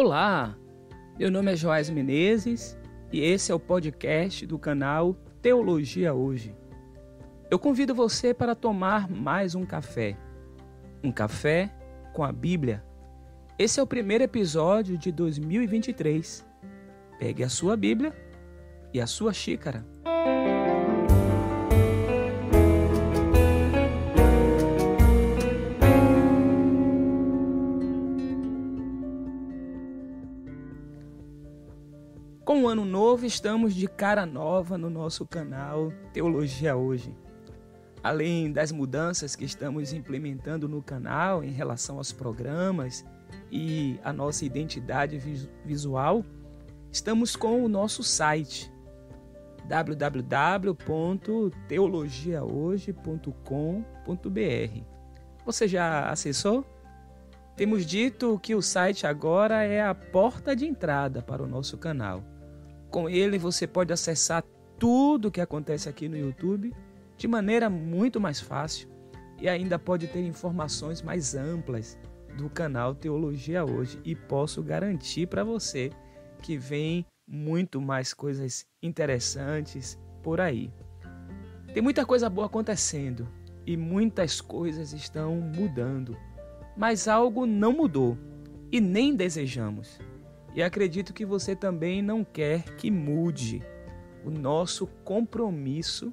Olá, meu nome é Joás Menezes e esse é o podcast do canal Teologia Hoje. Eu convido você para tomar mais um café. Um café com a Bíblia. Esse é o primeiro episódio de 2023. Pegue a sua Bíblia e a sua xícara. Novo, estamos de cara nova no nosso canal Teologia Hoje. Além das mudanças que estamos implementando no canal em relação aos programas e a nossa identidade visual, estamos com o nosso site www.teologiahoje.com.br. Você já acessou? Temos dito que o site agora é a porta de entrada para o nosso canal. Com ele você pode acessar tudo o que acontece aqui no YouTube de maneira muito mais fácil e ainda pode ter informações mais amplas do canal Teologia Hoje e posso garantir para você que vem muito mais coisas interessantes por aí. Tem muita coisa boa acontecendo e muitas coisas estão mudando, mas algo não mudou e nem desejamos. E acredito que você também não quer que mude o nosso compromisso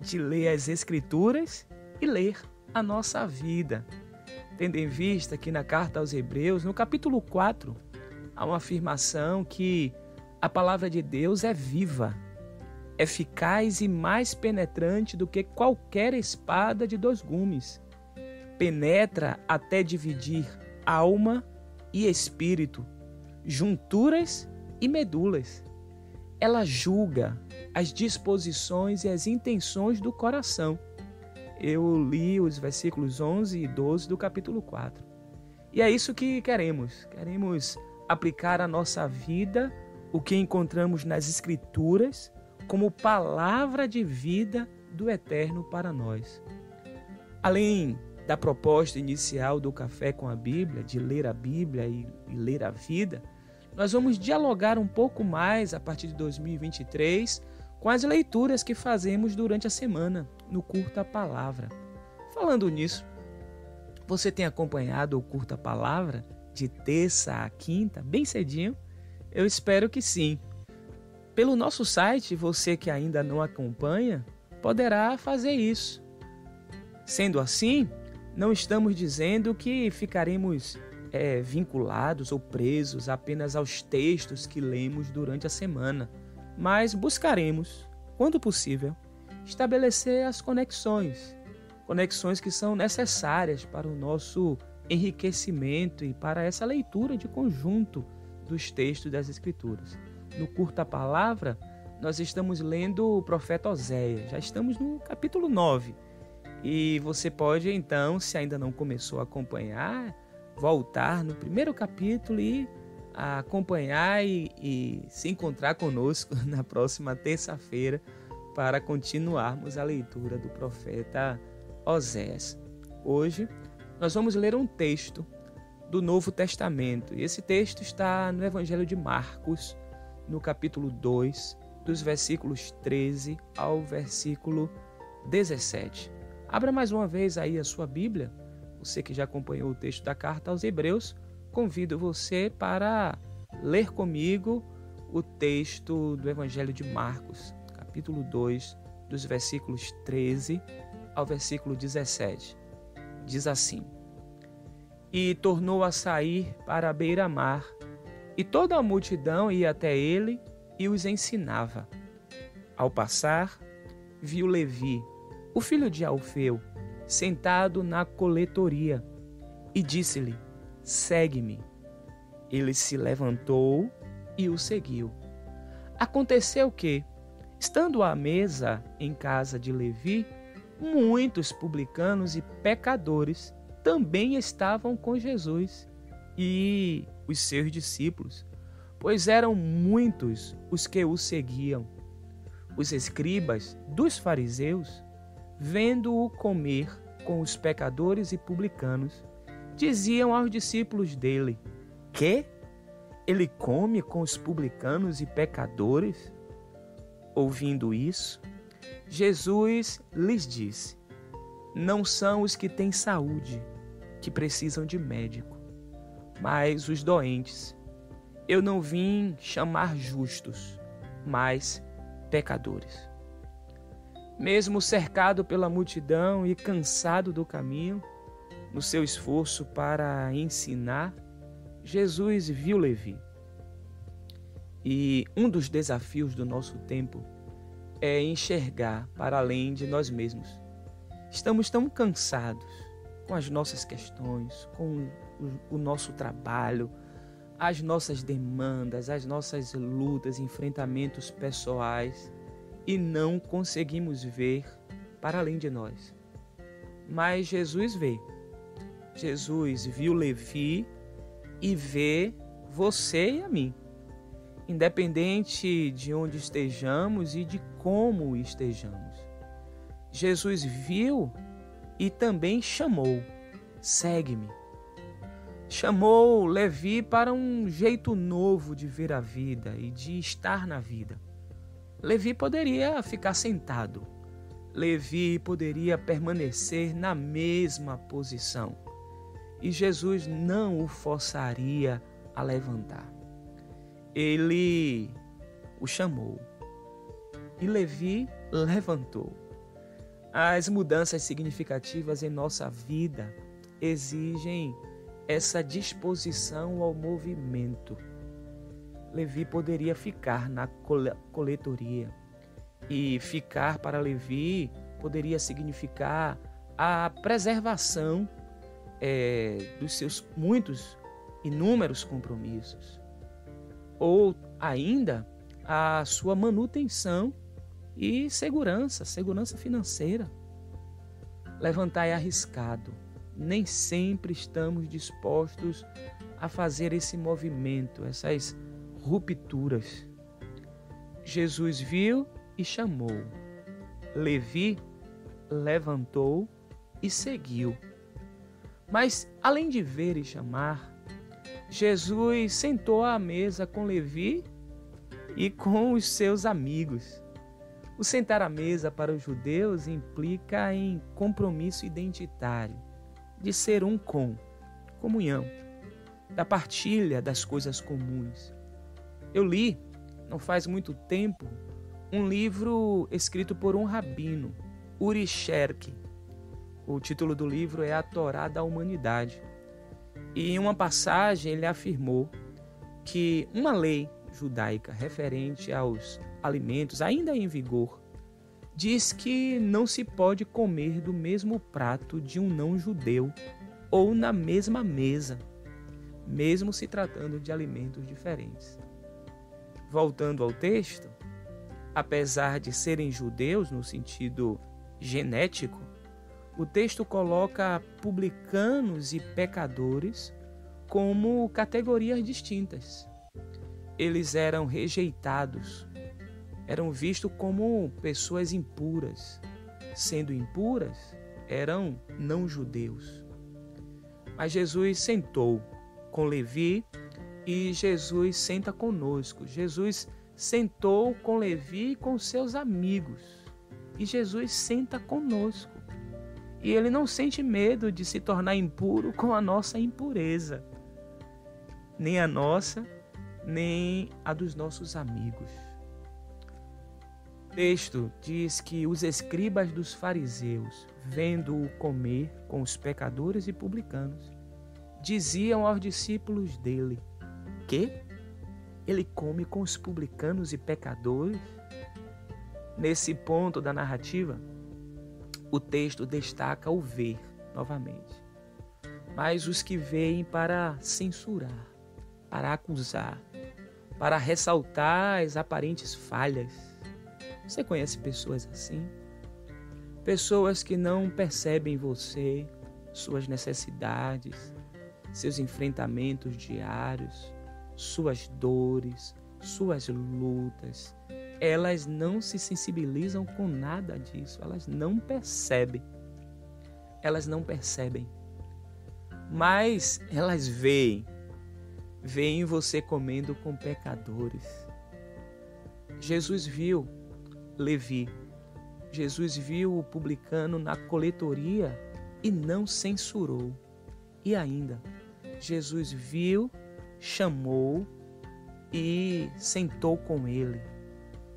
de ler as Escrituras e ler a nossa vida. Tendo em vista que na carta aos Hebreus, no capítulo 4, há uma afirmação que a palavra de Deus é viva, eficaz e mais penetrante do que qualquer espada de dois gumes. Penetra até dividir alma e espírito, junturas e medulas. Ela julga as disposições e as intenções do coração. Eu li os versículos 11 e 12 do capítulo 4. E é isso que queremos. Queremos aplicar à nossa vida o que encontramos nas Escrituras como palavra de vida do Eterno para nós. Além da proposta inicial do Café com a Bíblia, de ler a Bíblia e, e ler a vida, nós vamos dialogar um pouco mais a partir de 2023 com as leituras que fazemos durante a semana no Curta Palavra. Falando nisso, você tem acompanhado o Curta Palavra de terça a quinta, bem cedinho? Eu espero que sim. Pelo nosso site, você que ainda não acompanha, poderá fazer isso. Sendo assim, não estamos dizendo que ficaremos é, vinculados ou presos apenas aos textos que lemos durante a semana, mas buscaremos, quando possível, estabelecer as conexões, conexões que são necessárias para o nosso enriquecimento e para essa leitura de conjunto dos textos das Escrituras. No Curta Palavra, nós estamos lendo o profeta Oséias, já estamos no capítulo 9. E você pode então, se ainda não começou a acompanhar, voltar no primeiro capítulo e acompanhar e, e se encontrar conosco na próxima terça-feira para continuarmos a leitura do profeta Oséias. Hoje nós vamos ler um texto do Novo Testamento. E esse texto está no Evangelho de Marcos, no capítulo 2, dos versículos 13 ao versículo 17. Abra mais uma vez aí a sua Bíblia você que já acompanhou o texto da carta aos Hebreus, convido você para ler comigo o texto do Evangelho de Marcos, capítulo 2, dos versículos 13 ao versículo 17. Diz assim: E tornou a sair para a beira-mar, e toda a multidão ia até ele e os ensinava. Ao passar, viu Levi, o filho de Alfeu, sentado na coletoria, e disse-lhe: Segue-me. Ele se levantou e o seguiu. Aconteceu que, estando à mesa em casa de Levi, muitos publicanos e pecadores também estavam com Jesus e os seus discípulos, pois eram muitos os que o seguiam. Os escribas dos fariseus, vendo-o comer com os pecadores e publicanos, diziam aos discípulos dele: Que? ele come com os publicanos e pecadores? Ouvindo isso, Jesus lhes disse: Não são os que têm saúde que precisam de médico, mas os doentes. Eu não vim chamar justos, mas pecadores. Mesmo cercado pela multidão e cansado do caminho, no seu esforço para ensinar, Jesus viu Levi. E um dos desafios do nosso tempo é enxergar para além de nós mesmos. Estamos tão cansados com as nossas questões, com o, nosso trabalho, as nossas demandas, as nossas lutas, enfrentamentos pessoais e não conseguimos ver para além de nós. Mas Jesus vê. Jesus viu Levi e vê você e a mim. Independente de onde estejamos e de como estejamos. Jesus viu e também chamou: segue-me. Chamou Levi para um jeito novo de ver a vida e de estar na vida. Levi poderia ficar sentado. Levi poderia permanecer na mesma posição e Jesus não o forçaria a levantar. Ele o chamou e Levi levantou. As mudanças significativas em nossa vida exigem essa disposição ao movimento. Levi poderia ficar na coletoria e ficar para Levi poderia significar a preservação é, dos seus muitos, inúmeros compromissos, ou ainda a sua manutenção e segurança, segurança financeira. Levantar é arriscado. Nem sempre estamos dispostos a fazer esse movimento, essas rupturas. Jesus viu e chamou. Levi levantou e seguiu. Mas, além de ver e chamar, Jesus sentou à mesa com Levi e com os seus amigos. O sentar à mesa para os judeus implica em compromisso identitário, de ser um com, comunhão, da partilha das coisas comuns. Eu li, não faz muito tempo, um livro escrito por um rabino, Uri Sherk, o título do livro é A Torá da Humanidade. E em uma passagem ele afirmou que uma lei judaica referente aos alimentos ainda em vigor diz que não se pode comer do mesmo prato de um não-judeu ou na mesma mesa, mesmo se tratando de alimentos diferentes. Voltando ao texto, apesar de serem judeus no sentido genético, o texto coloca publicanos e pecadores como categorias distintas. Eles eram rejeitados, eram vistos como pessoas impuras. Sendo impuras, eram não-judeus. Mas Jesus sentou com Levi e Jesus senta conosco. Jesus sentou com Levi e com seus amigos. E Jesus senta conosco. E ele não sente medo de se tornar impuro com a nossa impureza, nem a nossa, nem a dos nossos amigos. O texto diz que os escribas dos fariseus, vendo-o comer com os pecadores e publicanos, diziam aos discípulos dele: Que? Ele come com os publicanos e pecadores? Nesse ponto da narrativa, o texto destaca o ver novamente. Mas os que veem para censurar, para acusar, para ressaltar as aparentes falhas. Você conhece pessoas assim? Pessoas que não percebem você, suas necessidades, seus enfrentamentos diários, suas dores, suas lutas, elas não se sensibilizam com nada disso, elas não percebem. Elas não percebem. Mas elas veem veem você comendo com pecadores. Jesus viu Levi. Jesus viu o publicano na coletoria e não censurou. E ainda, Jesus viu, chamou e sentou com ele.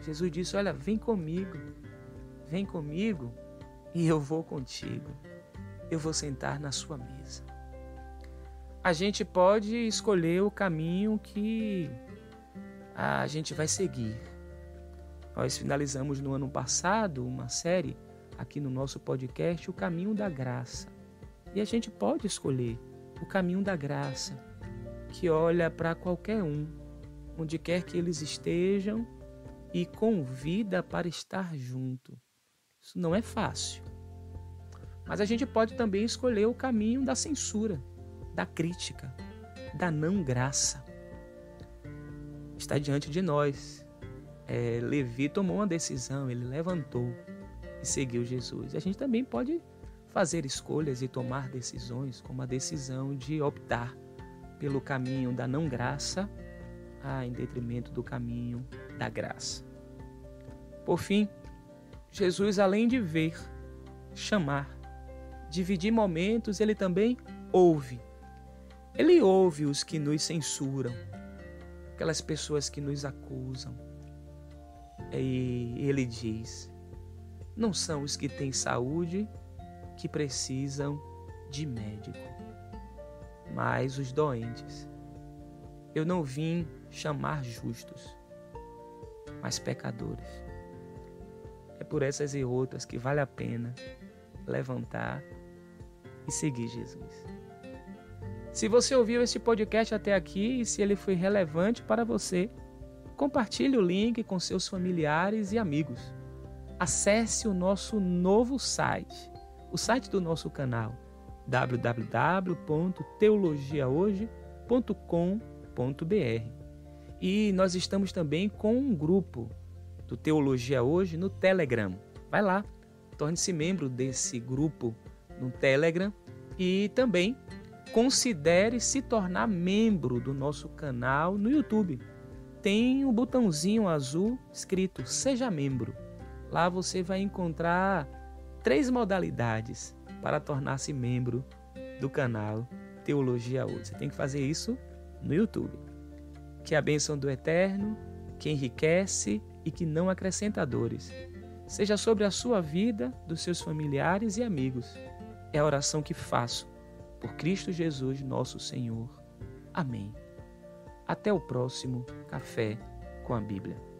Jesus disse: Olha, vem comigo, vem comigo e eu vou contigo. Eu vou sentar na sua mesa. A gente pode escolher o caminho que a gente vai seguir. Nós finalizamos no ano passado uma série aqui no nosso podcast, O Caminho da Graça. E a gente pode escolher o caminho da graça, que olha para qualquer um, onde quer que eles estejam e convida para estar junto. Isso não é fácil. Mas a gente pode também escolher o caminho da censura, da crítica, da não graça. Está diante de nós. É, Levi tomou uma decisão, ele levantou e seguiu Jesus. A gente também pode fazer escolhas e tomar decisões, como a decisão de optar pelo caminho da não graça ah, em detrimento do caminho da graça. Por fim, Jesus, além de ver, chamar, dividir momentos, ele também ouve. Ele ouve os que nos censuram, aquelas pessoas que nos acusam. E ele diz: não são os que têm saúde que precisam de médico, mas os doentes. Eu não vim chamar justos, mas pecadores. É por essas e outras que vale a pena levantar e seguir Jesus. Se você ouviu esse podcast até aqui e se ele foi relevante para você, compartilhe o link com seus familiares e amigos. Acesse o nosso novo site o site do nosso canal www.teologiahoje.com.br. E nós estamos também com um grupo do Teologia Hoje no Telegram. Vai lá, torne-se membro desse grupo no Telegram e também considere se tornar membro do nosso canal no YouTube. Tem um botãozinho azul escrito Seja Membro. Lá você vai encontrar três modalidades para tornar-se membro do canal Teologia Hoje. Você tem que fazer isso no YouTube. Que a bênção do Eterno, que enriquece e que não acrescenta dores, seja sobre a sua vida, dos seus familiares e amigos. É a oração que faço por Cristo Jesus, nosso Senhor. Amém. Até o próximo Café com a Bíblia.